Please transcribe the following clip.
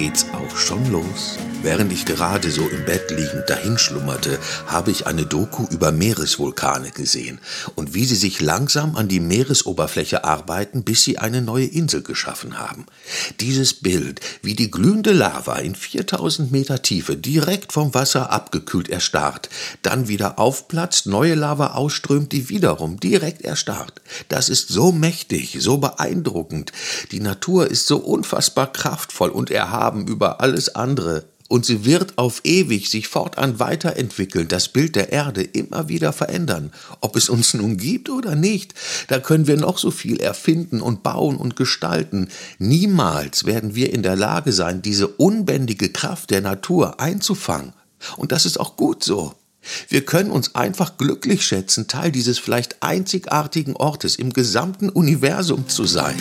geht's auch schon los. Während ich gerade so im Bett liegend dahinschlummerte, habe ich eine Doku über Meeresvulkane gesehen und wie sie sich langsam an die Meeresoberfläche arbeiten, bis sie eine neue Insel geschaffen haben. Dieses Bild, wie die glühende Lava in 4000 Meter Tiefe direkt vom Wasser abgekühlt erstarrt, dann wieder aufplatzt, neue Lava ausströmt, die wiederum direkt erstarrt. Das ist so mächtig, so beeindruckend. Die Natur ist so unfassbar kraftvoll und erhaben über alles andere und sie wird auf ewig sich fortan weiterentwickeln, das Bild der Erde immer wieder verändern. Ob es uns nun gibt oder nicht, da können wir noch so viel erfinden und bauen und gestalten. Niemals werden wir in der Lage sein, diese unbändige Kraft der Natur einzufangen. Und das ist auch gut so. Wir können uns einfach glücklich schätzen, Teil dieses vielleicht einzigartigen Ortes im gesamten Universum zu sein.